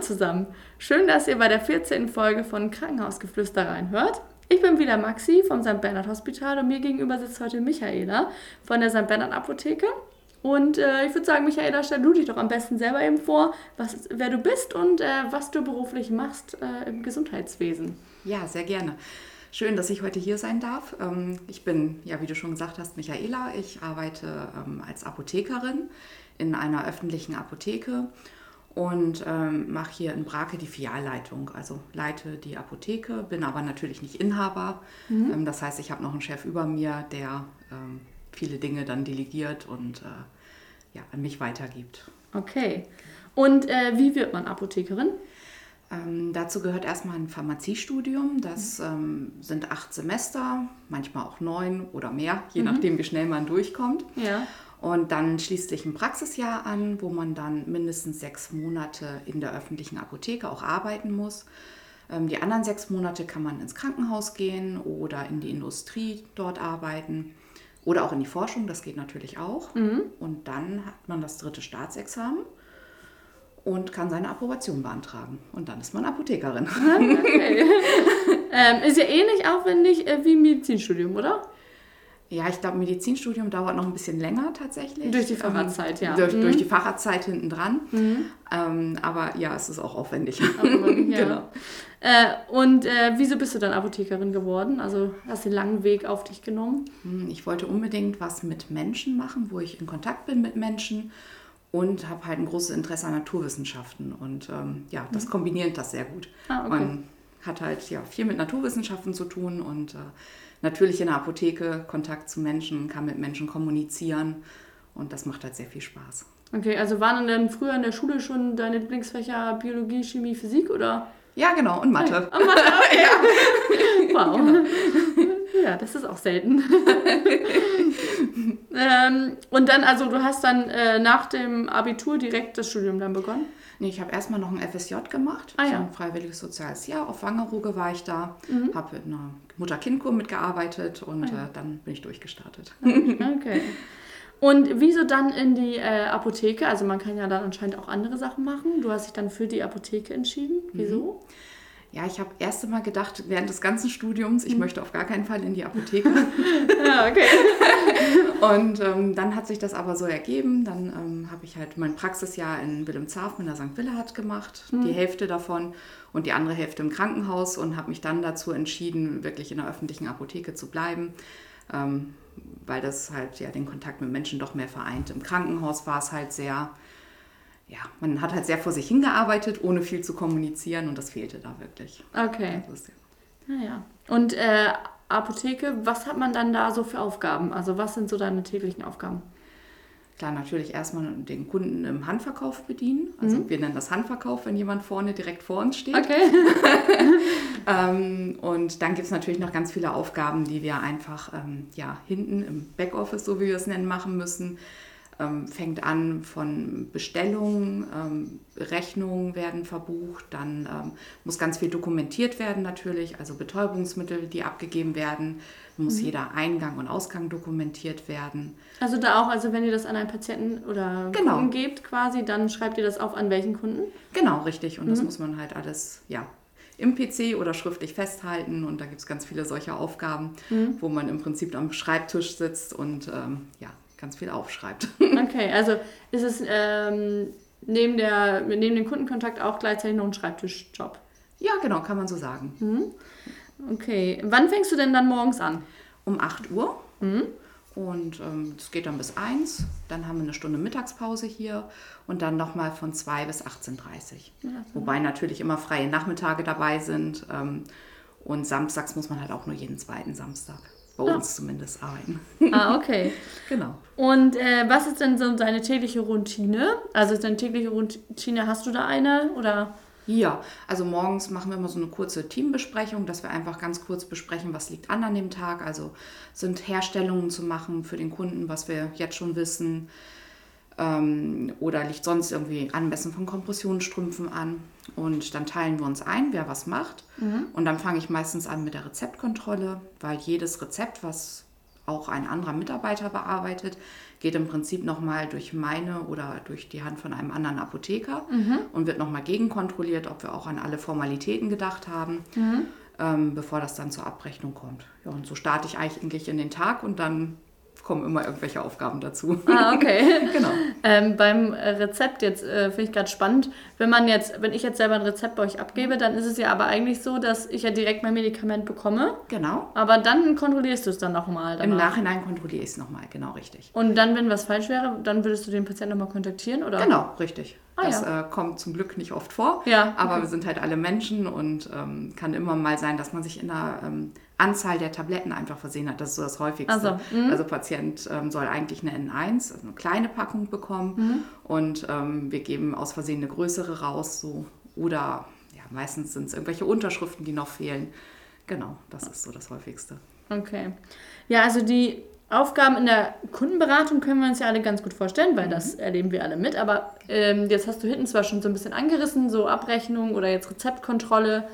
Zusammen. Schön, dass ihr bei der 14. Folge von Krankenhausgeflüster reinhört. Ich bin wieder Maxi vom St. Bernhard Hospital und mir gegenüber sitzt heute Michaela von der St. Bernhard Apotheke. Und äh, ich würde sagen, Michaela, stell du dich doch am besten selber eben vor, was, wer du bist und äh, was du beruflich machst äh, im Gesundheitswesen. Ja, sehr gerne. Schön, dass ich heute hier sein darf. Ähm, ich bin, ja, wie du schon gesagt hast, Michaela. Ich arbeite ähm, als Apothekerin in einer öffentlichen Apotheke und ähm, mache hier in Brake die Filialleitung. Also leite die Apotheke, bin aber natürlich nicht Inhaber. Mhm. Ähm, das heißt, ich habe noch einen Chef über mir, der ähm, viele Dinge dann delegiert und äh, ja, an mich weitergibt. Okay. Und äh, wie wird man Apothekerin? Ähm, dazu gehört erstmal ein Pharmaziestudium. Das ähm, sind acht Semester, manchmal auch neun oder mehr, je mhm. nachdem, wie schnell man durchkommt. Ja. Und dann schließt sich ein Praxisjahr an, wo man dann mindestens sechs Monate in der öffentlichen Apotheke auch arbeiten muss. Ähm, die anderen sechs Monate kann man ins Krankenhaus gehen oder in die Industrie dort arbeiten oder auch in die Forschung, das geht natürlich auch. Mhm. Und dann hat man das dritte Staatsexamen und kann seine Approbation beantragen. Und dann ist man Apothekerin. Okay. ähm, ist ja ähnlich aufwendig äh, wie Medizinstudium, oder? Ja, ich glaube, Medizinstudium dauert noch ein bisschen länger tatsächlich. Durch die ähm, Facharztzeit, ja. Durch, mhm. durch die Facharztzeit hinten dran. Mhm. Ähm, aber ja, es ist auch aufwendig. Aufwendig, ja. genau. Äh, und äh, wieso bist du dann Apothekerin geworden? Also hast du den langen Weg auf dich genommen? Hm, ich wollte unbedingt was mit Menschen machen, wo ich in Kontakt bin mit Menschen und habe halt ein großes Interesse an Naturwissenschaften. Und ähm, ja, das mhm. kombiniert das sehr gut. Ah, okay. Man hat halt ja viel mit Naturwissenschaften zu tun und äh, natürlich in der Apotheke Kontakt zu Menschen, kann mit Menschen kommunizieren und das macht halt sehr viel Spaß. Okay, also waren denn früher in der Schule schon deine Lieblingsfächer Biologie, Chemie, Physik oder? Ja, genau, und Mathe. Und Mathe, okay. ja. Wow. Genau. Ja, das ist auch selten. ähm, und dann, also du hast dann äh, nach dem Abitur direkt das Studium dann begonnen? Nee, ich habe erstmal noch ein FSJ gemacht, ah, ja. ein freiwilliges soziales Jahr. Auf Wangerooge war ich da, mhm. habe in einer Mutter-Kind-Kur mitgearbeitet und ah, ja. äh, dann bin ich durchgestartet. Okay. Und wieso dann in die äh, Apotheke? Also man kann ja dann anscheinend auch andere Sachen machen. Du hast dich dann für die Apotheke entschieden. Wieso? Mhm. Ja, ich habe erst einmal gedacht, während des ganzen Studiums, ich mhm. möchte auf gar keinen Fall in die Apotheke. ja, okay. und ähm, dann hat sich das aber so ergeben. Dann ähm, habe ich halt mein Praxisjahr in Wilhelmshaven in der St. Willehard gemacht, mhm. die Hälfte davon und die andere Hälfte im Krankenhaus und habe mich dann dazu entschieden, wirklich in der öffentlichen Apotheke zu bleiben. Ähm, weil das halt ja den Kontakt mit Menschen doch mehr vereint. Im Krankenhaus war es halt sehr ja, man hat halt sehr vor sich hingearbeitet, ohne viel zu kommunizieren und das fehlte da wirklich. Okay. Ist, ja. Naja. Und äh, Apotheke, was hat man dann da so für Aufgaben? Also was sind so deine täglichen Aufgaben? Klar, natürlich erstmal den Kunden im Handverkauf bedienen. Also mhm. wir nennen das Handverkauf, wenn jemand vorne direkt vor uns steht. Okay. ähm, und dann gibt es natürlich noch ganz viele Aufgaben, die wir einfach ähm, ja, hinten im Backoffice, so wie wir es nennen, machen müssen ähm, fängt an von Bestellungen, ähm, Rechnungen werden verbucht, dann ähm, muss ganz viel dokumentiert werden natürlich, also Betäubungsmittel, die abgegeben werden, muss mhm. jeder Eingang und Ausgang dokumentiert werden. Also da auch, also wenn ihr das an einen Patienten oder genau. Kunden gebt quasi, dann schreibt ihr das auf an welchen Kunden? Genau, richtig. Und mhm. das muss man halt alles, ja, im PC oder schriftlich festhalten. Und da gibt es ganz viele solche Aufgaben, mhm. wo man im Prinzip am Schreibtisch sitzt und ähm, ja, ganz viel aufschreibt. Okay, also ist es ähm, neben, der, neben dem Kundenkontakt auch gleichzeitig noch ein Schreibtischjob? Ja, genau, kann man so sagen. Mhm. Okay, wann fängst du denn dann morgens an? Um 8 Uhr. Mhm. Und es ähm, geht dann bis 1. Dann haben wir eine Stunde Mittagspause hier und dann nochmal von 2 bis 18.30 Uhr. Ja, Wobei natürlich immer freie Nachmittage dabei sind. Ähm, und samstags muss man halt auch nur jeden zweiten Samstag bei ah. uns zumindest arbeiten. Ah, okay. genau. Und äh, was ist denn so deine tägliche Routine? Also deine tägliche Routine, hast du da eine oder? Ja, also morgens machen wir immer so eine kurze Teambesprechung, dass wir einfach ganz kurz besprechen, was liegt an an dem Tag. Also sind Herstellungen zu machen für den Kunden, was wir jetzt schon wissen ähm, oder liegt sonst irgendwie Anmessen von Kompressionsstrümpfen an. Und dann teilen wir uns ein, wer was macht. Mhm. Und dann fange ich meistens an mit der Rezeptkontrolle, weil jedes Rezept, was auch ein anderer Mitarbeiter bearbeitet, geht im Prinzip nochmal durch meine oder durch die Hand von einem anderen Apotheker mhm. und wird nochmal gegenkontrolliert, ob wir auch an alle Formalitäten gedacht haben, mhm. ähm, bevor das dann zur Abrechnung kommt. Ja, und so starte ich eigentlich in den Tag und dann kommen immer irgendwelche Aufgaben dazu. Ah, okay. genau. Ähm, beim Rezept jetzt äh, finde ich gerade spannend, wenn man jetzt, wenn ich jetzt selber ein Rezept bei euch abgebe, dann ist es ja aber eigentlich so, dass ich ja direkt mein Medikament bekomme. Genau. Aber dann kontrollierst du es dann nochmal. Im Nachhinein kontrolliere ich es nochmal, genau richtig. Und dann, wenn was falsch wäre, dann würdest du den Patienten nochmal kontaktieren, oder? Genau, richtig. Ah, das ja. äh, kommt zum Glück nicht oft vor. Ja, aber okay. wir sind halt alle Menschen und ähm, kann immer mal sein, dass man sich in der ähm, Anzahl der Tabletten einfach versehen hat. Das ist so das Häufigste. Also, mhm. also Patient ähm, soll eigentlich eine N1, also eine kleine Packung bekommen mhm. und ähm, wir geben aus Versehen eine größere raus. So. Oder ja, meistens sind es irgendwelche Unterschriften, die noch fehlen. Genau, das ist so das Häufigste. Okay. Ja, also die Aufgaben in der Kundenberatung können wir uns ja alle ganz gut vorstellen, weil mhm. das erleben wir alle mit. Aber ähm, jetzt hast du hinten zwar schon so ein bisschen angerissen, so Abrechnung oder jetzt Rezeptkontrolle.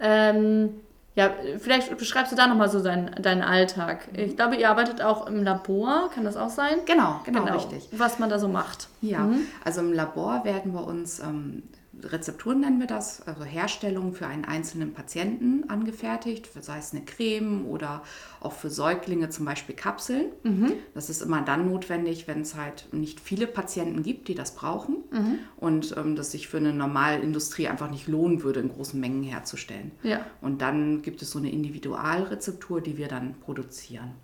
Ähm, ja, vielleicht beschreibst du da nochmal so deinen, deinen Alltag. Ich glaube, ihr arbeitet auch im Labor, kann das auch sein? Genau, genau, genau richtig. Was man da so macht. Ja, mhm. also im Labor werden wir uns ähm, Rezepturen nennen wir das, also Herstellungen für einen einzelnen Patienten angefertigt, sei es eine Creme oder auch für Säuglinge zum Beispiel Kapseln. Mhm. Das ist immer dann notwendig, wenn es halt nicht viele Patienten gibt, die das brauchen mhm. und ähm, das sich für eine normale Industrie einfach nicht lohnen würde, in großen Mengen herzustellen. Ja. Und dann gibt es so eine Individualrezeptur, die wir dann produzieren.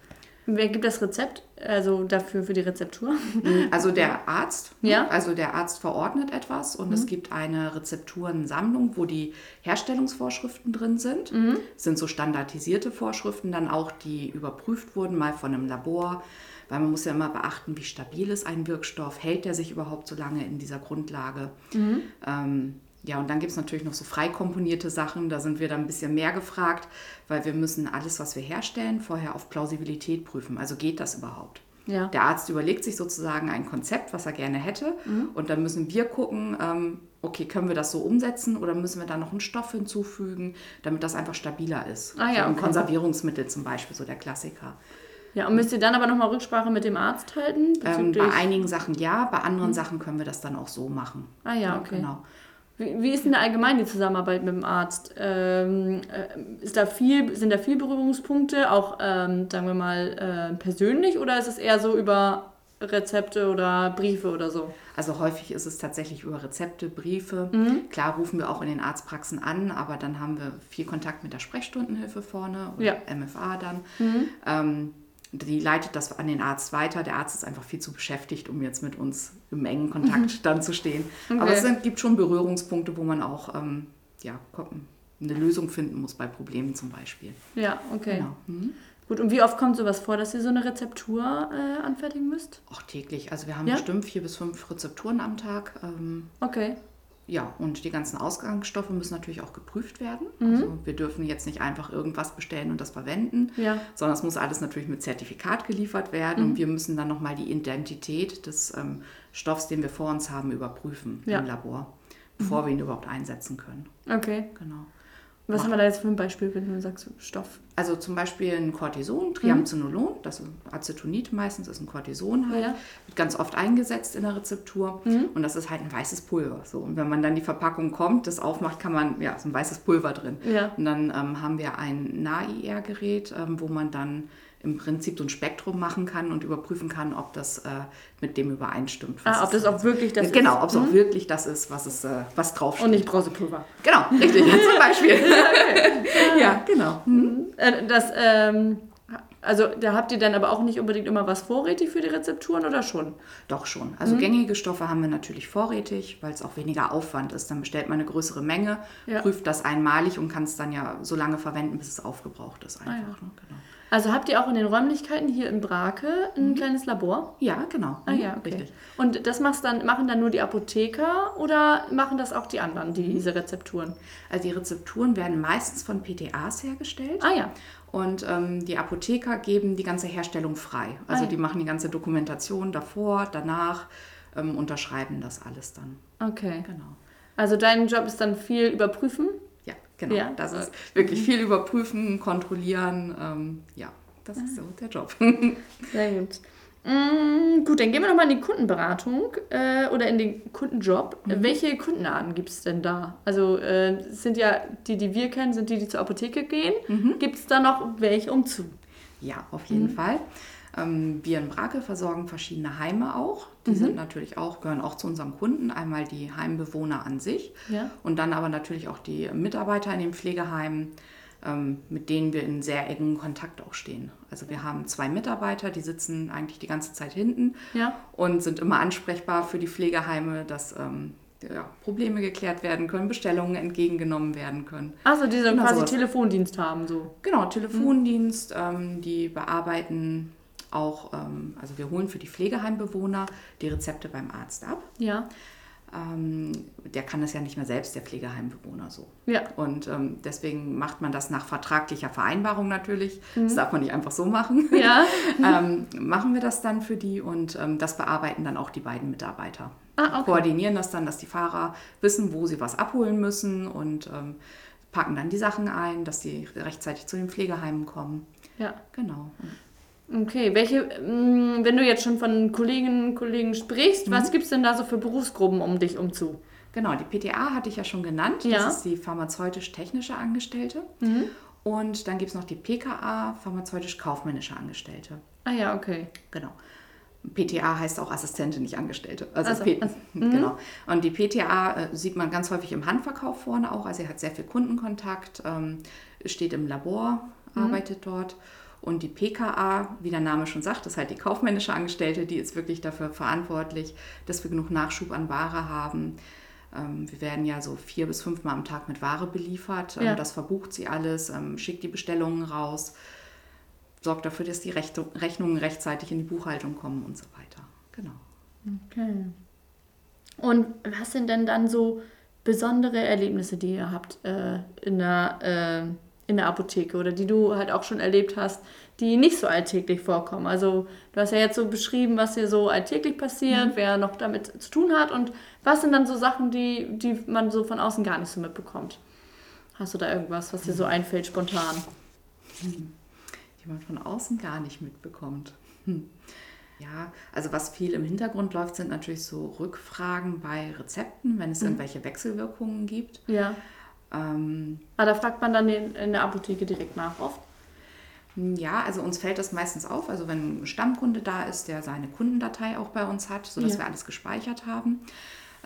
Wer gibt das Rezept, also dafür für die Rezeptur? Also der Arzt. Ne? Ja. Also der Arzt verordnet etwas und mhm. es gibt eine Rezepturensammlung, wo die Herstellungsvorschriften drin sind. Mhm. Das sind so standardisierte Vorschriften, dann auch, die überprüft wurden, mal von einem Labor. Weil man muss ja immer beachten, wie stabil ist ein Wirkstoff, hält der sich überhaupt so lange in dieser Grundlage. Mhm. Ähm, ja, und dann gibt es natürlich noch so frei komponierte Sachen. Da sind wir dann ein bisschen mehr gefragt, weil wir müssen alles, was wir herstellen, vorher auf Plausibilität prüfen. Also geht das überhaupt? Ja. Der Arzt überlegt sich sozusagen ein Konzept, was er gerne hätte. Mhm. Und dann müssen wir gucken, ähm, okay, können wir das so umsetzen oder müssen wir da noch einen Stoff hinzufügen, damit das einfach stabiler ist. Ah, ja, so ein okay. Konservierungsmittel zum Beispiel, so der Klassiker. Ja, und müsst ihr dann aber nochmal Rücksprache mit dem Arzt halten? Ähm, bei einigen Sachen ja, bei anderen mhm. Sachen können wir das dann auch so machen. Ah ja, okay. Genau. Wie, wie ist denn allgemein die Zusammenarbeit mit dem Arzt? Ähm, äh, ist da viel, sind da viele Berührungspunkte, auch ähm, sagen wir mal äh, persönlich, oder ist es eher so über Rezepte oder Briefe oder so? Also häufig ist es tatsächlich über Rezepte, Briefe. Mhm. Klar rufen wir auch in den Arztpraxen an, aber dann haben wir viel Kontakt mit der Sprechstundenhilfe vorne oder ja. MFA dann. Mhm. Ähm, die leitet das an den Arzt weiter. Der Arzt ist einfach viel zu beschäftigt, um jetzt mit uns im engen Kontakt mhm. dann zu stehen. Okay. Aber es gibt schon Berührungspunkte, wo man auch ähm, ja, eine Lösung finden muss bei Problemen zum Beispiel. Ja, okay. Genau. Mhm. Gut, und wie oft kommt sowas vor, dass ihr so eine Rezeptur äh, anfertigen müsst? Auch täglich. Also wir haben ja? bestimmt vier bis fünf Rezepturen am Tag. Ähm, okay ja, und die ganzen Ausgangsstoffe müssen natürlich auch geprüft werden. Mhm. Also wir dürfen jetzt nicht einfach irgendwas bestellen und das verwenden, ja. sondern es muss alles natürlich mit Zertifikat geliefert werden mhm. und wir müssen dann nochmal die Identität des ähm, Stoffs, den wir vor uns haben, überprüfen ja. im Labor, bevor mhm. wir ihn überhaupt einsetzen können. Okay. Genau. Was haben wir da jetzt für ein Beispiel, wenn du sagst Stoff? Also zum Beispiel ein Cortison, Triamcinolon, mhm. das ist Acetonit meistens ist ein Cortison halt, ja. wird ganz oft eingesetzt in der Rezeptur mhm. und das ist halt ein weißes Pulver. So. Und wenn man dann die Verpackung kommt, das aufmacht, kann man, ja, ist ein weißes Pulver drin. Ja. Und dann ähm, haben wir ein NAIR-Gerät, ähm, wo man dann im Prinzip so ein Spektrum machen kann und überprüfen kann, ob das äh, mit dem übereinstimmt. Ah, ob das auch wirklich das genau, ist? Genau, ob es mhm. auch wirklich das ist, was, es, äh, was draufsteht. Und nicht Brausepulver. Genau, richtig, zum Beispiel. ja, ja, genau. Mhm. Äh, das, ähm, also da habt ihr dann aber auch nicht unbedingt immer was vorrätig für die Rezepturen oder schon? Doch schon. Also mhm. gängige Stoffe haben wir natürlich vorrätig, weil es auch weniger Aufwand ist. Dann bestellt man eine größere Menge, ja. prüft das einmalig und kann es dann ja so lange verwenden, bis es aufgebraucht ist einfach. Ah, ja. ne? genau. Also habt ihr auch in den Räumlichkeiten hier in Brake ein mhm. kleines Labor? Ja, genau. Ah ja, okay. Richtig. Und das machst dann, machen dann nur die Apotheker oder machen das auch die anderen, die, diese Rezepturen? Also die Rezepturen werden meistens von PTAs hergestellt. Ah ja. Und ähm, die Apotheker geben die ganze Herstellung frei. Also ah, ja. die machen die ganze Dokumentation davor, danach, ähm, unterschreiben das alles dann. Okay. Genau. Also dein Job ist dann viel überprüfen? Genau, ja. das ist wirklich viel überprüfen, kontrollieren, ähm, ja. das ist so der Job. Sehr gut. Mm, gut, dann gehen wir nochmal in die Kundenberatung äh, oder in den Kundenjob. Mhm. Welche Kundenarten gibt es denn da? Also äh, sind ja die, die wir kennen, sind die, die zur Apotheke gehen. Mhm. Gibt es da noch welche umzu? Ja, auf jeden mhm. Fall. Ähm, wir in Brake versorgen verschiedene Heime auch. Die mhm. sind natürlich auch, gehören auch zu unseren Kunden. Einmal die Heimbewohner an sich ja. und dann aber natürlich auch die Mitarbeiter in den Pflegeheimen, ähm, mit denen wir in sehr engen Kontakt auch stehen. Also wir haben zwei Mitarbeiter, die sitzen eigentlich die ganze Zeit hinten ja. und sind immer ansprechbar für die Pflegeheime, dass ähm, ja, Probleme geklärt werden können, Bestellungen entgegengenommen werden können. Also die so genau, quasi sowas. Telefondienst haben so. Genau, Telefondienst, mhm. die bearbeiten auch, ähm, also wir holen für die Pflegeheimbewohner die Rezepte beim Arzt ab. Ja. Ähm, der kann das ja nicht mehr selbst, der Pflegeheimbewohner so. Ja. Und ähm, deswegen macht man das nach vertraglicher Vereinbarung natürlich. Mhm. Das darf man nicht einfach so machen. Ja. ähm, machen wir das dann für die und ähm, das bearbeiten dann auch die beiden Mitarbeiter. Ah, okay. Koordinieren das dann, dass die Fahrer wissen, wo sie was abholen müssen und ähm, packen dann die Sachen ein, dass sie rechtzeitig zu den Pflegeheimen kommen. Ja. Genau. Okay, welche, mm, wenn du jetzt schon von Kolleginnen und Kollegen sprichst, mhm. was gibt es denn da so für Berufsgruppen um dich umzu? Genau, die PTA hatte ich ja schon genannt. Ja. Das ist die pharmazeutisch-technische Angestellte. Mhm. Und dann gibt es noch die PKA, pharmazeutisch-kaufmännische Angestellte. Ah ja, okay. Genau. PTA heißt auch Assistentin, nicht Angestellte. Also, also, also genau. Und die PTA äh, sieht man ganz häufig im Handverkauf vorne auch. Also er hat sehr viel Kundenkontakt, ähm, steht im Labor, mhm. arbeitet dort. Und die PKA, wie der Name schon sagt, ist halt die kaufmännische Angestellte, die ist wirklich dafür verantwortlich, dass wir genug Nachschub an Ware haben. Ähm, wir werden ja so vier bis fünfmal am Tag mit Ware beliefert. Ähm, ja. Das verbucht sie alles, ähm, schickt die Bestellungen raus, sorgt dafür, dass die Rechnungen rechtzeitig in die Buchhaltung kommen und so weiter. Genau. Okay. Und was sind denn dann so besondere Erlebnisse, die ihr habt äh, in der äh, in der Apotheke oder die du halt auch schon erlebt hast, die nicht so alltäglich vorkommen. Also du hast ja jetzt so beschrieben, was hier so alltäglich passiert, mhm. wer noch damit zu tun hat und was sind dann so Sachen, die, die man so von außen gar nicht so mitbekommt. Hast du da irgendwas, was dir so einfällt spontan? Hm. Die man von außen gar nicht mitbekommt. Hm. Ja, also was viel im Hintergrund läuft, sind natürlich so Rückfragen bei Rezepten, wenn es mhm. irgendwelche Wechselwirkungen gibt. Ja. Ähm, ah, da fragt man dann in, in der Apotheke direkt nach oft? Ja, also uns fällt das meistens auf. Also wenn ein Stammkunde da ist, der seine Kundendatei auch bei uns hat, sodass ja. wir alles gespeichert haben,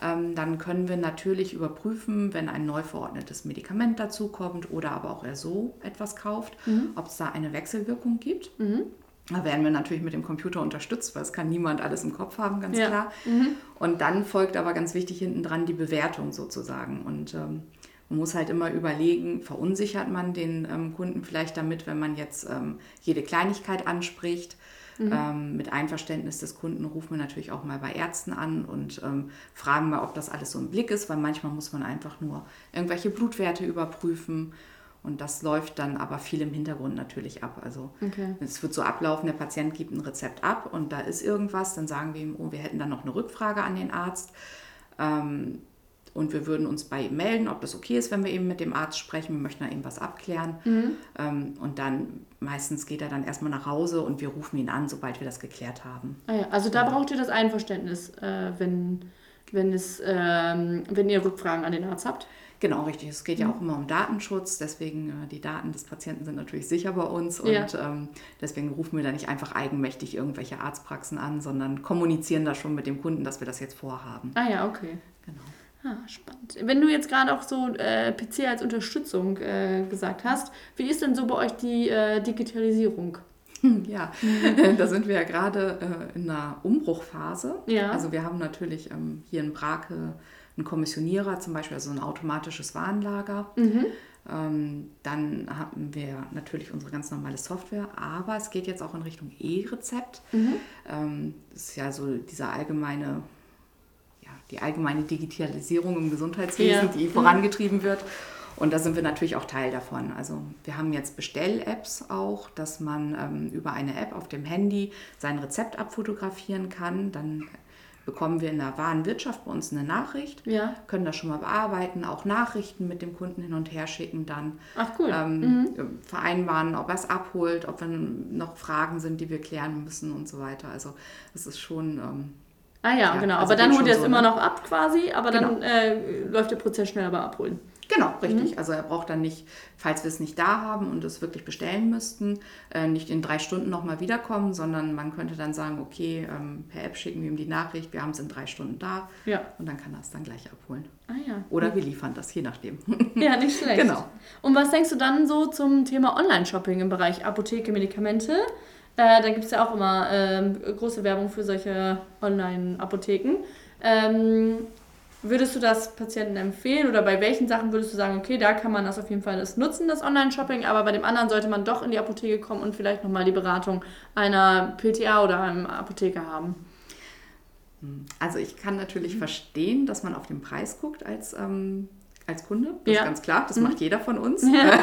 ähm, dann können wir natürlich überprüfen, wenn ein neu verordnetes Medikament dazukommt oder aber auch er so etwas kauft, mhm. ob es da eine Wechselwirkung gibt. Mhm. Da werden wir natürlich mit dem Computer unterstützt, weil es kann niemand alles im Kopf haben, ganz ja. klar. Mhm. Und dann folgt aber ganz wichtig hinten dran die Bewertung sozusagen. Und ähm, man muss halt immer überlegen, verunsichert man den ähm, Kunden vielleicht damit, wenn man jetzt ähm, jede Kleinigkeit anspricht. Mhm. Ähm, mit Einverständnis des Kunden rufen wir natürlich auch mal bei Ärzten an und ähm, fragen mal, ob das alles so im Blick ist, weil manchmal muss man einfach nur irgendwelche Blutwerte überprüfen. Und das läuft dann aber viel im Hintergrund natürlich ab. Also okay. es wird so ablaufen, der Patient gibt ein Rezept ab und da ist irgendwas, dann sagen wir ihm, oh, wir hätten dann noch eine Rückfrage an den Arzt. Ähm, und wir würden uns bei ihm melden, ob das okay ist, wenn wir eben mit dem Arzt sprechen. Wir möchten da eben was abklären. Mhm. Ähm, und dann meistens geht er dann erstmal nach Hause und wir rufen ihn an, sobald wir das geklärt haben. Ah ja, also da ja. braucht ihr das Einverständnis, äh, wenn, wenn, es, ähm, wenn ihr Rückfragen an den Arzt habt. Genau, richtig. Es geht ja mhm. auch immer um Datenschutz, deswegen äh, die Daten des Patienten sind natürlich sicher bei uns und ja. ähm, deswegen rufen wir da nicht einfach eigenmächtig irgendwelche Arztpraxen an, sondern kommunizieren da schon mit dem Kunden, dass wir das jetzt vorhaben. Ah ja, okay. Genau. Ah, spannend. Wenn du jetzt gerade auch so äh, PC als Unterstützung äh, gesagt hast, wie ist denn so bei euch die äh, Digitalisierung? Ja, da sind wir ja gerade äh, in einer Umbruchphase. Ja. Also wir haben natürlich ähm, hier in Brake einen Kommissionierer, zum Beispiel also ein automatisches Warenlager. Mhm. Ähm, dann haben wir natürlich unsere ganz normale Software, aber es geht jetzt auch in Richtung E-Rezept. Mhm. Ähm, das ist ja so dieser allgemeine die allgemeine Digitalisierung im Gesundheitswesen, ja. die vorangetrieben wird. Und da sind wir natürlich auch Teil davon. Also wir haben jetzt Bestell-Apps auch, dass man ähm, über eine App auf dem Handy sein Rezept abfotografieren kann. Dann bekommen wir in der Warenwirtschaft bei uns eine Nachricht, ja. können das schon mal bearbeiten, auch Nachrichten mit dem Kunden hin und her schicken dann. Ach cool. Ähm, mhm. Vereinbaren, ob er es abholt, ob wenn noch Fragen sind, die wir klären müssen und so weiter. Also das ist schon... Ähm, Ah ja, ja genau. Also aber dann holt er es so, immer ne? noch ab quasi, aber genau. dann äh, läuft der Prozess schneller beim Abholen. Genau, richtig. Mhm. Also er braucht dann nicht, falls wir es nicht da haben und es wirklich bestellen müssten, äh, nicht in drei Stunden nochmal wiederkommen, sondern man könnte dann sagen, okay, ähm, per App schicken wir ihm die Nachricht, wir haben es in drei Stunden da ja. und dann kann er es dann gleich abholen. Ah ja. Oder wir liefern das, je nachdem. Ja, nicht schlecht. genau. Und was denkst du dann so zum Thema Online-Shopping im Bereich Apotheke, Medikamente? Äh, da gibt es ja auch immer äh, große Werbung für solche Online-Apotheken. Ähm, Würdest du das Patienten empfehlen oder bei welchen Sachen würdest du sagen, okay, da kann man das auf jeden Fall das nutzen, das Online-Shopping, aber bei dem anderen sollte man doch in die Apotheke kommen und vielleicht nochmal die Beratung einer PTA oder einem Apotheker haben? Also ich kann natürlich mhm. verstehen, dass man auf den Preis guckt als, ähm, als Kunde. Das ja. ist ganz klar, das mhm. macht jeder von uns. Ja.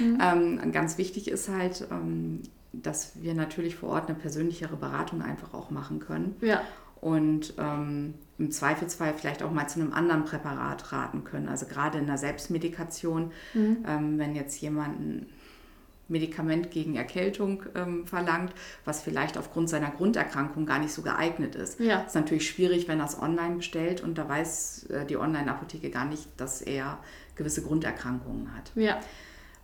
ähm, ganz wichtig ist halt, ähm, dass wir natürlich vor Ort eine persönlichere Beratung einfach auch machen können. Ja und ähm, im Zweifelsfall vielleicht auch mal zu einem anderen Präparat raten können. Also gerade in der Selbstmedikation, mhm. ähm, wenn jetzt jemand ein Medikament gegen Erkältung ähm, verlangt, was vielleicht aufgrund seiner Grunderkrankung gar nicht so geeignet ist. Ja. Ist natürlich schwierig, wenn er es online bestellt und da weiß äh, die Online-Apotheke gar nicht, dass er gewisse Grunderkrankungen hat. Ja.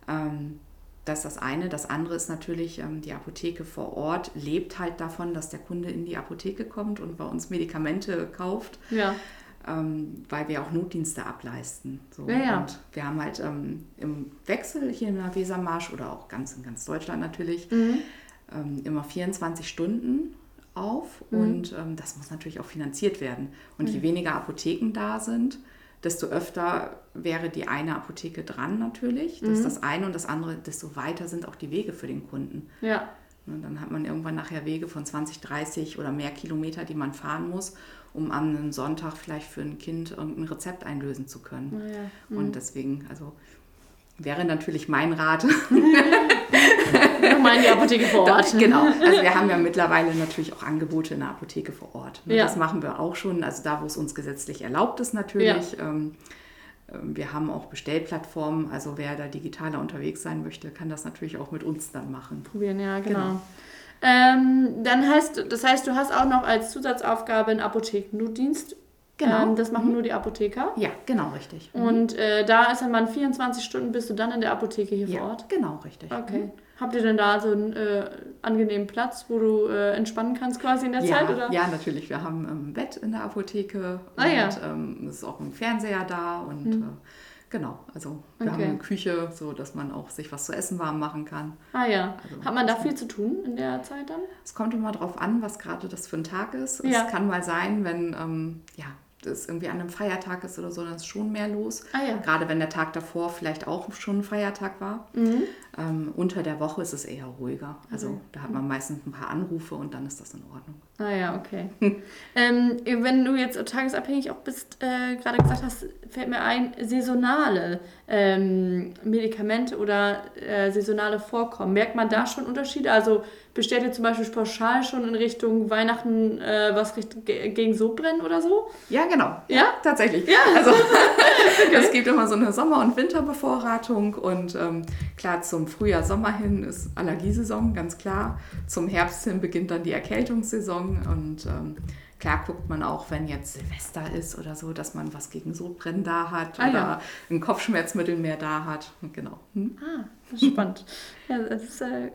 Ähm, das ist das eine. Das andere ist natürlich, ähm, die Apotheke vor Ort lebt halt davon, dass der Kunde in die Apotheke kommt und bei uns Medikamente kauft. Ja. Ähm, weil wir auch Notdienste ableisten. So. Ja, ja. Und wir haben halt ähm, im Wechsel hier in der Wesermarsch oder auch ganz in ganz Deutschland natürlich mhm. immer 24 Stunden auf mhm. und das muss natürlich auch finanziert werden. Und mhm. je weniger Apotheken da sind, desto öfter wäre die eine Apotheke dran natürlich. Das mhm. ist das eine und das andere, desto weiter sind auch die Wege für den Kunden. Ja. Und dann hat man irgendwann nachher Wege von 20, 30 oder mehr Kilometer, die man fahren muss, um an einem Sonntag vielleicht für ein Kind irgendein Rezept einlösen zu können. Ja. Mhm. Und deswegen, also wäre natürlich mein Rat. Nochmal in die Apotheke vor Ort. genau. Also wir haben ja mittlerweile natürlich auch Angebote in der Apotheke vor Ort. Ne? Ja. Das machen wir auch schon. Also da, wo es uns gesetzlich erlaubt ist natürlich. Ja. Ähm, ähm, wir haben auch Bestellplattformen. Also wer da digitaler unterwegs sein möchte, kann das natürlich auch mit uns dann machen. Probieren, ja, genau. genau. Ähm, dann heißt, das heißt, du hast auch noch als Zusatzaufgabe einen Apothekendienst Genau. Ähm, das machen mhm. nur die Apotheker. Ja, genau, richtig. Mhm. Und äh, da ist dann mal 24 Stunden, bist du dann in der Apotheke hier ja, vor Ort? Genau, richtig. Okay. Mhm. Habt ihr denn da so einen äh, angenehmen Platz, wo du äh, entspannen kannst quasi in der ja, Zeit? Oder? Ja, natürlich. Wir haben ein ähm, Bett in der Apotheke ah, und ja. ähm, es ist auch ein Fernseher da und mhm. äh, genau, also wir okay. haben eine Küche, so dass man auch sich was zu essen warm machen kann. Ah ja. Also, Hat man da viel zu tun in der Zeit dann? Es kommt immer darauf an, was gerade das für ein Tag ist. Ja. Es kann mal sein, wenn ähm, ja, es irgendwie an einem Feiertag ist oder so, dann ist schon mehr los. Ah, ja. Gerade wenn der Tag davor vielleicht auch schon ein Feiertag war. Mhm. Ähm, unter der Woche ist es eher ruhiger. Also mhm. da hat man meistens ein paar Anrufe und dann ist das in Ordnung. Ah ja, okay. ähm, wenn du jetzt tagesabhängig auch bist, äh, gerade gesagt hast, fällt mir ein, saisonale ähm, Medikamente oder äh, saisonale Vorkommen. Merkt man da schon Unterschiede? Also bestellt ihr zum Beispiel pauschal schon in Richtung Weihnachten äh, was gegen Sodbrennen oder so? Ja, genau. Ja, tatsächlich. Ja. Also okay. es gibt immer so eine Sommer- und Winterbevorratung und ähm, klar zum Frühjahr, Sommer hin ist Allergiesaison, ganz klar. Zum Herbst hin beginnt dann die Erkältungssaison und ähm, Klar guckt man auch, wenn jetzt Silvester ist oder so, dass man was gegen Sodbrennen da hat ah, oder ja. ein Kopfschmerzmittel mehr da hat. Genau. Hm? Ah, das ist spannend. ja, das ist äh,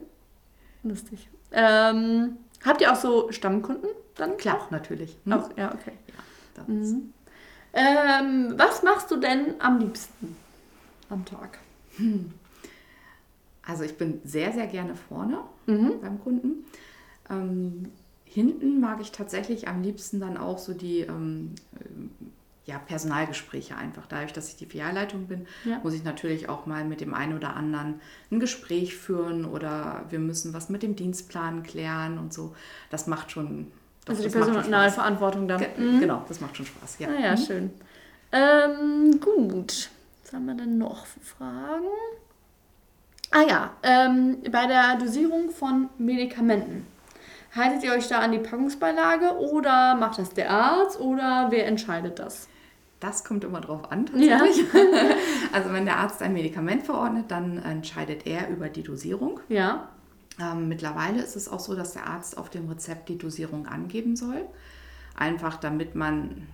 lustig. Ähm, habt ihr auch so Stammkunden dann? Klar, auch? natürlich. Hm? Auch, ja, okay. Ja, mhm. ähm, was machst du denn am liebsten am Tag? Hm. Also ich bin sehr, sehr gerne vorne mhm. beim Kunden. Ähm, hinten mag ich tatsächlich am liebsten dann auch so die ähm, ja, Personalgespräche einfach. Dadurch, dass ich die Filialleitung bin, ja. muss ich natürlich auch mal mit dem einen oder anderen ein Gespräch führen oder wir müssen was mit dem Dienstplan klären und so. Das macht schon. Doch, also die Personalverantwortung dann. Ge mhm. Genau, das macht schon Spaß. Ja, ah, ja mhm. schön. Ähm, gut. Was haben wir denn noch für Fragen? Ah ja, ähm, bei der Dosierung von Medikamenten. Haltet ihr euch da an die Packungsbeilage oder macht das der Arzt oder wer entscheidet das? Das kommt immer drauf an, tatsächlich. Ja. also wenn der Arzt ein Medikament verordnet, dann entscheidet er über die Dosierung. Ja. Ähm, mittlerweile ist es auch so, dass der Arzt auf dem Rezept die Dosierung angeben soll. Einfach damit man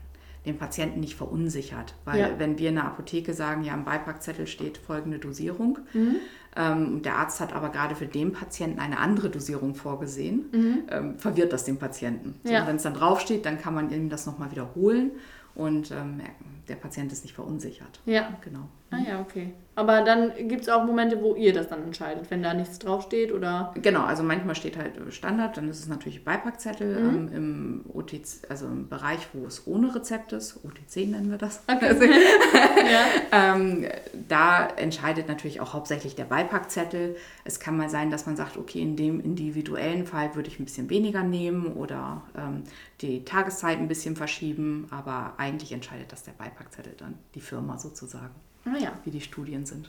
den Patienten nicht verunsichert. Weil ja. wenn wir in der Apotheke sagen, ja, am Beipackzettel steht folgende Dosierung, mhm. ähm, der Arzt hat aber gerade für den Patienten eine andere Dosierung vorgesehen, mhm. ähm, verwirrt das den Patienten. So, ja. Wenn es dann draufsteht, dann kann man ihm das nochmal wiederholen und ähm, der Patient ist nicht verunsichert. Ja. Genau. Ah ja, okay. Aber dann gibt es auch Momente, wo ihr das dann entscheidet, wenn da nichts draufsteht oder? Genau, also manchmal steht halt Standard, dann ist es natürlich Beipackzettel mhm. ähm, im OTC, also im Bereich, wo es ohne Rezept ist, OTC nennen wir das. Okay. Also, ja. ähm, da entscheidet natürlich auch hauptsächlich der Beipackzettel. Es kann mal sein, dass man sagt, okay, in dem individuellen Fall würde ich ein bisschen weniger nehmen oder ähm, die Tageszeit ein bisschen verschieben, aber eigentlich entscheidet das der Beipackzettel dann, die Firma sozusagen. Ah ja. Wie die Studien sind.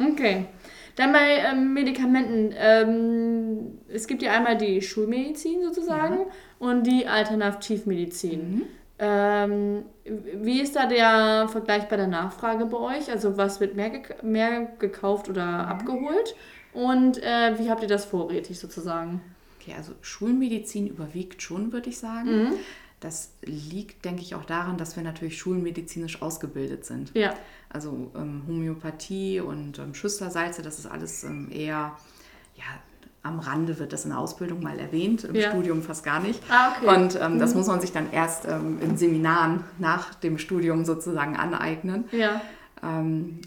Okay. Dann bei ähm, Medikamenten. Ähm, es gibt ja einmal die Schulmedizin sozusagen ja. und die Alternativmedizin. Mhm. Ähm, wie ist da der Vergleich bei der Nachfrage bei euch? Also was wird mehr, gek mehr gekauft oder mhm. abgeholt? Und äh, wie habt ihr das vorrätig sozusagen? Okay, also Schulmedizin überwiegt schon, würde ich sagen. Mhm. Das liegt, denke ich, auch daran, dass wir natürlich schulmedizinisch ausgebildet sind. Ja. Also ähm, Homöopathie und ähm, Schüsslersalze, das ist alles ähm, eher, ja, am Rande wird das in der Ausbildung mal erwähnt, im ja. Studium fast gar nicht. Ah, okay. Und ähm, mhm. das muss man sich dann erst ähm, in Seminaren nach dem Studium sozusagen aneignen. Ja. Ähm,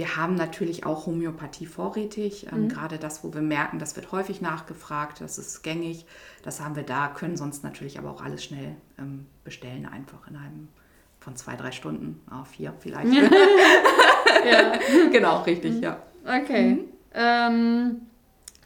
wir haben natürlich auch Homöopathie vorrätig. Ähm, mhm. Gerade das, wo wir merken, das wird häufig nachgefragt, das ist gängig. Das haben wir da, können sonst natürlich aber auch alles schnell ähm, bestellen, einfach in einem von zwei, drei Stunden, ah, vier vielleicht. ja. genau, richtig, mhm. ja. Okay. Mhm. Ähm,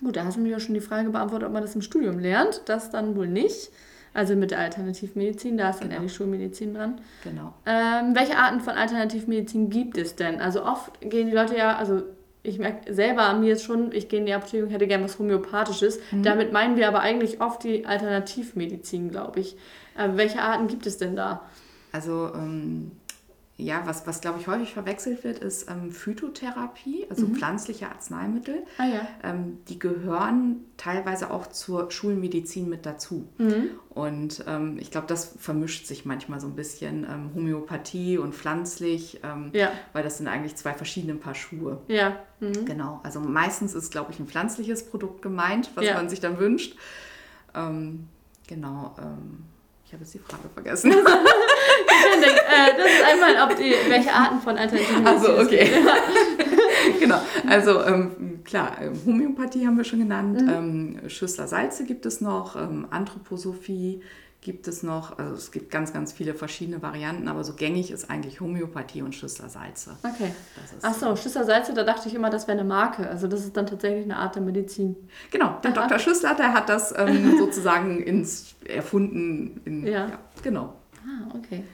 gut, da hast du mir ja schon die Frage beantwortet, ob man das im Studium lernt. Das dann wohl nicht. Also mit der Alternativmedizin, da ist dann genau. eher die Schulmedizin dran. Genau. Ähm, welche Arten von Alternativmedizin gibt es denn? Also oft gehen die Leute ja, also ich merke selber an mir ist schon, ich gehe in die Apotheke und hätte gerne was Homöopathisches. Mhm. Damit meinen wir aber eigentlich oft die Alternativmedizin, glaube ich. Äh, welche Arten gibt es denn da? Also ähm, ja, was, was glaube ich häufig verwechselt wird, ist ähm, Phytotherapie, also mhm. pflanzliche Arzneimittel. Ah, ja. ähm, die gehören teilweise auch zur Schulmedizin mit dazu. Mhm. Und ähm, ich glaube, das vermischt sich manchmal so ein bisschen ähm, Homöopathie und pflanzlich, ähm, ja. weil das sind eigentlich zwei verschiedene Paar Schuhe. Ja. Mhm. Genau. Also meistens ist, glaube ich, ein pflanzliches Produkt gemeint, was ja. man sich dann wünscht. Ähm, genau. Ich habe jetzt die Frage vergessen. äh, das ist einmal, ob die, welche Arten von Alternativen Also, okay. genau. Also, ähm, klar, ähm, Homöopathie haben wir schon genannt. Mhm. Ähm, Schüssler Salze gibt es noch. Ähm, Anthroposophie gibt es noch. Also, es gibt ganz, ganz viele verschiedene Varianten, aber so gängig ist eigentlich Homöopathie und Schüssler Salze. Okay. Achso, Schüssler Salze, da dachte ich immer, das wäre eine Marke. Also, das ist dann tatsächlich eine Art der Medizin. Genau, der. Dr. Schüssler, der hat das ähm, sozusagen ins, erfunden. In, ja. ja, genau. Ah, okay.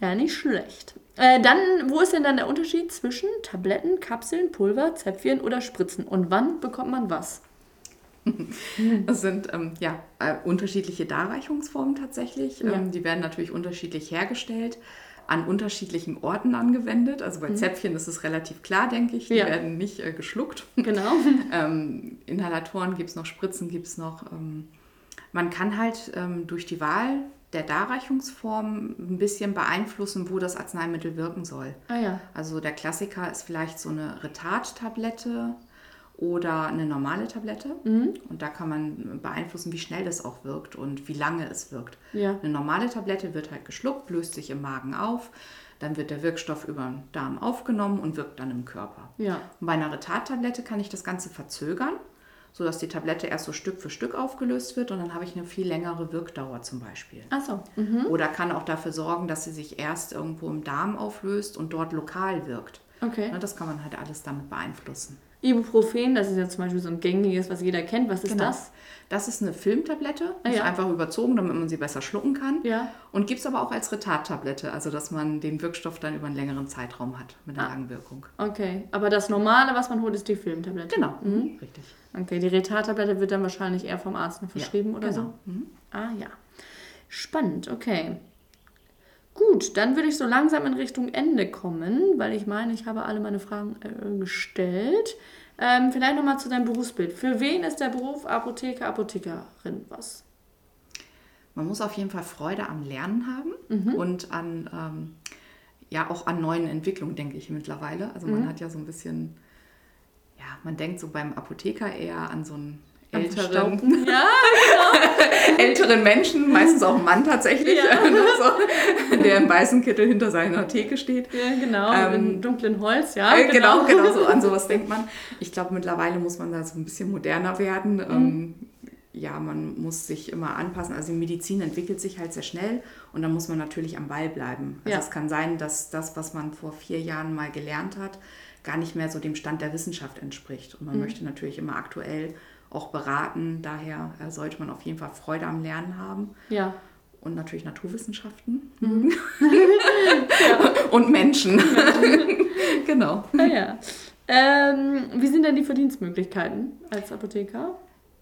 Ja, nicht schlecht. Äh, dann, wo ist denn dann der Unterschied zwischen Tabletten, Kapseln, Pulver, Zäpfchen oder Spritzen? Und wann bekommt man was? Das sind ähm, ja, äh, unterschiedliche Darreichungsformen tatsächlich. Ja. Ähm, die werden natürlich unterschiedlich hergestellt, an unterschiedlichen Orten angewendet. Also bei mhm. Zäpfchen ist es relativ klar, denke ich. Die ja. werden nicht äh, geschluckt. Genau. ähm, Inhalatoren gibt es noch, Spritzen gibt es noch. Ähm, man kann halt ähm, durch die Wahl der Darreichungsform ein bisschen beeinflussen, wo das Arzneimittel wirken soll. Ah, ja. Also der Klassiker ist vielleicht so eine Retard-Tablette oder eine normale Tablette. Mhm. Und da kann man beeinflussen, wie schnell das auch wirkt und wie lange es wirkt. Ja. Eine normale Tablette wird halt geschluckt, löst sich im Magen auf. Dann wird der Wirkstoff über den Darm aufgenommen und wirkt dann im Körper. Ja. Und bei einer Retard-Tablette kann ich das Ganze verzögern sodass die Tablette erst so Stück für Stück aufgelöst wird und dann habe ich eine viel längere Wirkdauer zum Beispiel. Ach so. Mhm. Oder kann auch dafür sorgen, dass sie sich erst irgendwo im Darm auflöst und dort lokal wirkt. Okay. das kann man halt alles damit beeinflussen. Ibuprofen, das ist ja zum Beispiel so ein gängiges, was jeder kennt. Was ist genau. das? Das ist eine Filmtablette, ah, ist einfach überzogen, damit man sie besser schlucken kann. Ja. Und gibt es aber auch als Retardtablette, also dass man den Wirkstoff dann über einen längeren Zeitraum hat mit einer ah. langen Wirkung. Okay, aber das Normale, was man holt, ist die Filmtablette. Genau, mhm. richtig. Okay, die Retardtablette wird dann wahrscheinlich eher vom Arzt noch verschrieben ja, oder genau. so? Mhm. Ah ja. Spannend, okay. Gut, dann würde ich so langsam in Richtung Ende kommen, weil ich meine, ich habe alle meine Fragen äh, gestellt. Ähm, vielleicht nochmal zu deinem Berufsbild. Für wen ist der Beruf Apotheker, Apothekerin was? Man muss auf jeden Fall Freude am Lernen haben mhm. und an, ähm, ja, auch an neuen Entwicklungen, denke ich mittlerweile. Also man mhm. hat ja so ein bisschen, ja, man denkt so beim Apotheker eher an so einen älteren, ja, genau. älteren Menschen, meistens auch ein Mann tatsächlich, ja. so, der im weißen Kittel hinter seiner Theke steht. Ja, genau, ähm, in dunklen Holz, ja. Äh, genau, genau, genau so, an sowas denkt man. Ich glaube, mittlerweile muss man da so ein bisschen moderner werden. Mhm. Ähm, ja, man muss sich immer anpassen. Also die Medizin entwickelt sich halt sehr schnell und da muss man natürlich am Ball bleiben. Also ja. es kann sein, dass das, was man vor vier Jahren mal gelernt hat, gar nicht mehr so dem Stand der Wissenschaft entspricht. Und man mhm. möchte natürlich immer aktuell auch beraten. Daher äh, sollte man auf jeden Fall Freude am Lernen haben. Ja. Und natürlich Naturwissenschaften. Mhm. Und Menschen. genau. Ah, ja. Ähm, wie sind denn die Verdienstmöglichkeiten als Apotheker?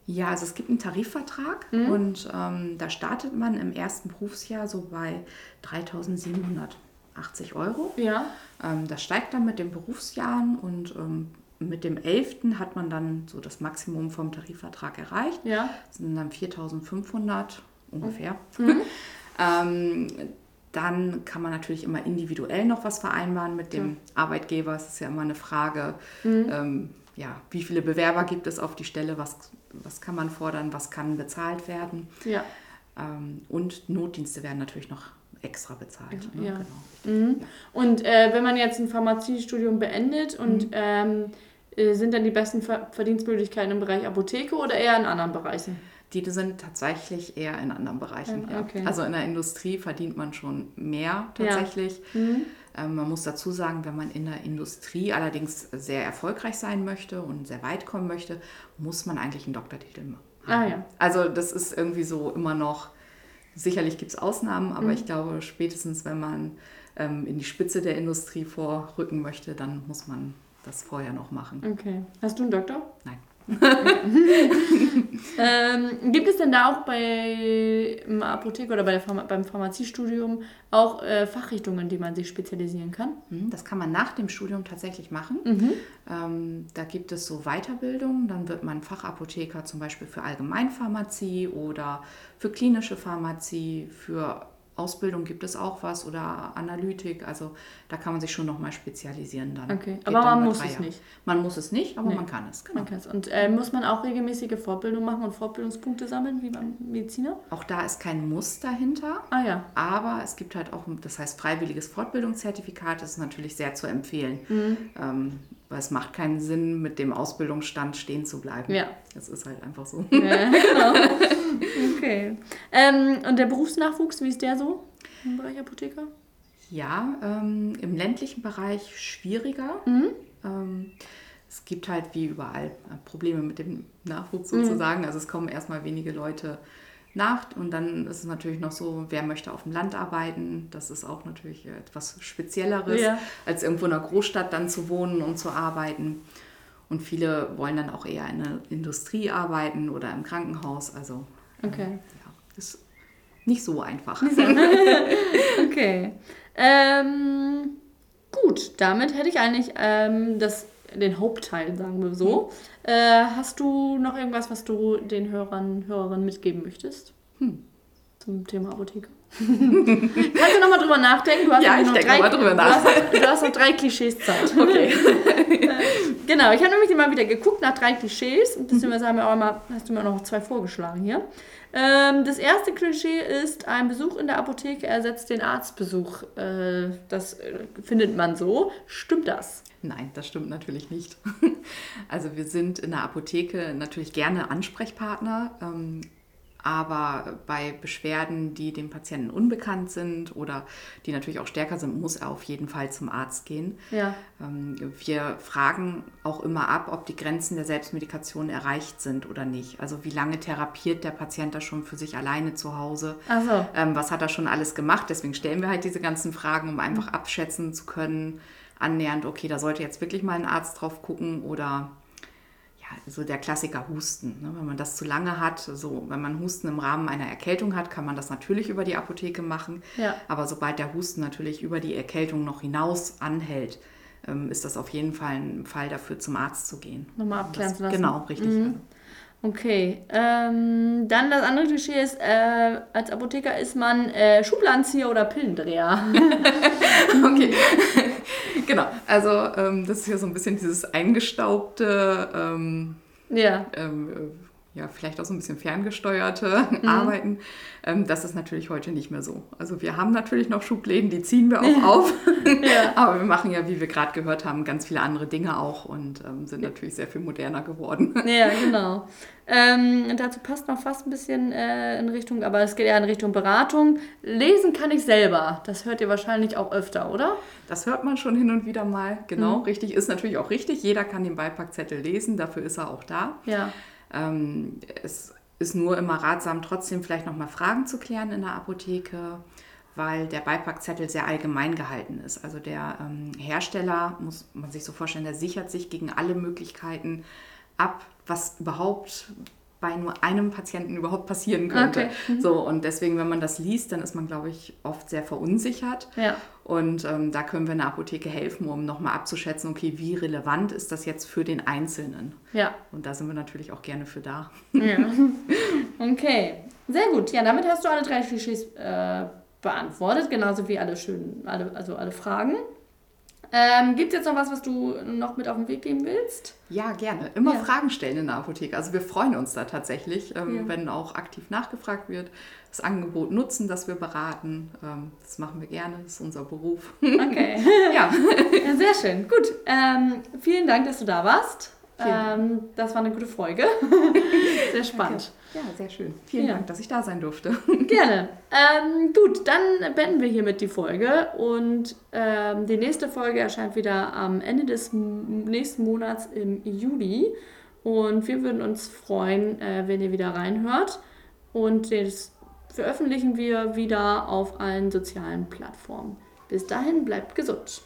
Ja, also es gibt einen Tarifvertrag mhm. und ähm, da startet man im ersten Berufsjahr so bei 3.780 Euro. Ja. Ähm, das steigt dann mit den Berufsjahren und ähm, mit dem 11. hat man dann so das Maximum vom Tarifvertrag erreicht. Ja. Das sind dann 4500 ungefähr. Mhm. ähm, dann kann man natürlich immer individuell noch was vereinbaren mit dem ja. Arbeitgeber. Es ist ja immer eine Frage, mhm. ähm, ja, wie viele Bewerber gibt es auf die Stelle, was, was kann man fordern, was kann bezahlt werden. Ja. Ähm, und Notdienste werden natürlich noch extra bezahlt. Ne? Ja. Genau. Mhm. Und äh, wenn man jetzt ein Pharmaziestudium beendet und mhm. ähm, äh, sind dann die besten Verdienstmöglichkeiten im Bereich Apotheke oder eher in anderen Bereichen? Die sind tatsächlich eher in anderen Bereichen. Ja, okay. Also in der Industrie verdient man schon mehr tatsächlich. Ja. Mhm. Ähm, man muss dazu sagen, wenn man in der Industrie allerdings sehr erfolgreich sein möchte und sehr weit kommen möchte, muss man eigentlich einen Doktortitel machen. Ah, ja. Also das ist irgendwie so immer noch, sicherlich gibt es Ausnahmen, aber mhm. ich glaube spätestens, wenn man ähm, in die Spitze der Industrie vorrücken möchte, dann muss man das vorher noch machen. Okay. Hast du einen Doktor? Nein. Ähm, gibt es denn da auch bei Apotheke oder bei der Pharma beim Pharmaziestudium auch äh, Fachrichtungen, die man sich spezialisieren kann? Mhm, das kann man nach dem Studium tatsächlich machen. Mhm. Ähm, da gibt es so Weiterbildungen. Dann wird man Fachapotheker zum Beispiel für Allgemeinpharmazie oder für klinische Pharmazie, für Ausbildung gibt es auch was oder Analytik. Also da kann man sich schon nochmal spezialisieren dann. Okay, aber man muss es nicht. Man muss es nicht, aber nee. man kann es. Genau. Man es. Und äh, muss man auch regelmäßige Fortbildung machen und Fortbildungspunkte sammeln, wie beim Mediziner? Auch da ist kein Muss dahinter. Ah ja. Aber es gibt halt auch, das heißt freiwilliges Fortbildungszertifikat, das ist natürlich sehr zu empfehlen. Mhm. Ähm, weil es macht keinen Sinn, mit dem Ausbildungsstand stehen zu bleiben. Ja. Das ist halt einfach so. Ja, genau. Okay. Ähm, und der Berufsnachwuchs, wie ist der so im Bereich Apotheker? Ja, ähm, im ländlichen Bereich schwieriger. Mhm. Ähm, es gibt halt wie überall Probleme mit dem Nachwuchs mhm. sozusagen. Mhm. Also es kommen erstmal wenige Leute nach und dann ist es natürlich noch so, wer möchte auf dem Land arbeiten. Das ist auch natürlich etwas Spezielleres, ja. als irgendwo in einer Großstadt dann zu wohnen und zu arbeiten. Und viele wollen dann auch eher in der Industrie arbeiten oder im Krankenhaus. Also okay. ja, ist nicht so einfach. okay. Ähm, gut, damit hätte ich eigentlich ähm, das, den Hauptteil, sagen wir so. Hm. Äh, hast du noch irgendwas, was du den Hörern, Hörerinnen mitgeben möchtest? Hm. Zum Thema Apotheke? Kannst du nochmal drüber nachdenken? Du hast ja, ich denke nochmal drüber nach. Du hast, du hast noch drei Klischees Zeit. Okay. genau, ich habe nämlich mal wieder geguckt nach drei Klischees. Beziehungsweise haben wir auch immer, hast du mir noch zwei vorgeschlagen hier. Ähm, das erste Klischee ist, ein Besuch in der Apotheke ersetzt den Arztbesuch. Äh, das äh, findet man so. Stimmt das? Nein, das stimmt natürlich nicht. Also wir sind in der Apotheke natürlich gerne Ansprechpartner. Ähm, Aber bei Beschwerden, die dem Patienten unbekannt sind oder die natürlich auch stärker sind, muss er auf jeden Fall zum Arzt gehen. Ja. Ähm, wir fragen auch immer ab, ob die Grenzen der Selbstmedikation erreicht sind oder nicht. Also wie lange therapiert der Patient da schon für sich alleine zu Hause? So. Ähm, was hat er schon alles gemacht? Deswegen stellen wir halt diese ganzen Fragen, um einfach abschätzen zu können, annähernd, okay, da sollte jetzt wirklich mal ein Arzt drauf gucken oder ja, so der Klassiker Husten. Ne? Wenn man das zu lange hat, so wenn man Husten im Rahmen einer Erkältung hat, kann man das natürlich über die Apotheke machen. Ja. Aber sobald der Husten natürlich über die Erkältung noch hinaus anhält, ähm, ist das auf jeden Fall ein Fall dafür, zum Arzt zu gehen. Nochmal abklären zu lassen. Genau, richtig. Mhm. Okay, ähm, dann das andere Klischee ist, äh, als Apotheker ist man äh, Schubladenzieher oder Pillendreher. okay, genau. Also ähm, das ist ja so ein bisschen dieses eingestaubte, ähm, ja. Ähm, ja, vielleicht auch so ein bisschen ferngesteuerte mhm. Arbeiten. Ähm, das ist natürlich heute nicht mehr so. Also wir haben natürlich noch Schubläden, die ziehen wir auch auf. ja. Aber wir machen ja, wie wir gerade gehört haben, ganz viele andere Dinge auch und ähm, sind natürlich sehr viel moderner geworden. Ja, genau. Ähm, dazu passt noch fast ein bisschen äh, in Richtung, aber es geht eher in Richtung Beratung. Lesen kann ich selber. Das hört ihr wahrscheinlich auch öfter, oder? Das hört man schon hin und wieder mal. Genau, mhm. richtig. Ist natürlich auch richtig. Jeder kann den Beipackzettel lesen. Dafür ist er auch da. Ja. Ähm, es ist nur immer ratsam, trotzdem vielleicht nochmal Fragen zu klären in der Apotheke, weil der Beipackzettel sehr allgemein gehalten ist. Also der ähm, Hersteller, muss man sich so vorstellen, der sichert sich gegen alle Möglichkeiten ab, was überhaupt bei nur einem Patienten überhaupt passieren könnte. Okay. Mhm. So, und deswegen, wenn man das liest, dann ist man, glaube ich, oft sehr verunsichert. Ja. Und ähm, da können wir in der Apotheke helfen, um nochmal abzuschätzen, okay, wie relevant ist das jetzt für den Einzelnen? Ja. Und da sind wir natürlich auch gerne für da. Ja. Okay, sehr gut. Ja, damit hast du alle drei Klischees äh, beantwortet, genauso wie alle schönen, alle, also alle Fragen. Ähm, Gibt es jetzt noch was, was du noch mit auf den Weg geben willst? Ja, gerne. Immer ja. Fragen stellen in der Apotheke. Also wir freuen uns da tatsächlich, ähm, ja. wenn auch aktiv nachgefragt wird. Das Angebot nutzen, das wir beraten. Ähm, das machen wir gerne, das ist unser Beruf. Okay. ja. ja. Sehr schön. Gut. Ähm, vielen Dank, dass du da warst. Ähm, das war eine gute Folge. sehr spannend. Ja, sehr schön. Vielen ja. Dank, dass ich da sein durfte. Gerne. Ähm, gut, dann beenden wir hiermit die Folge und ähm, die nächste Folge erscheint wieder am Ende des nächsten Monats im Juli. Und wir würden uns freuen, äh, wenn ihr wieder reinhört. Und das veröffentlichen wir wieder auf allen sozialen Plattformen. Bis dahin bleibt gesund.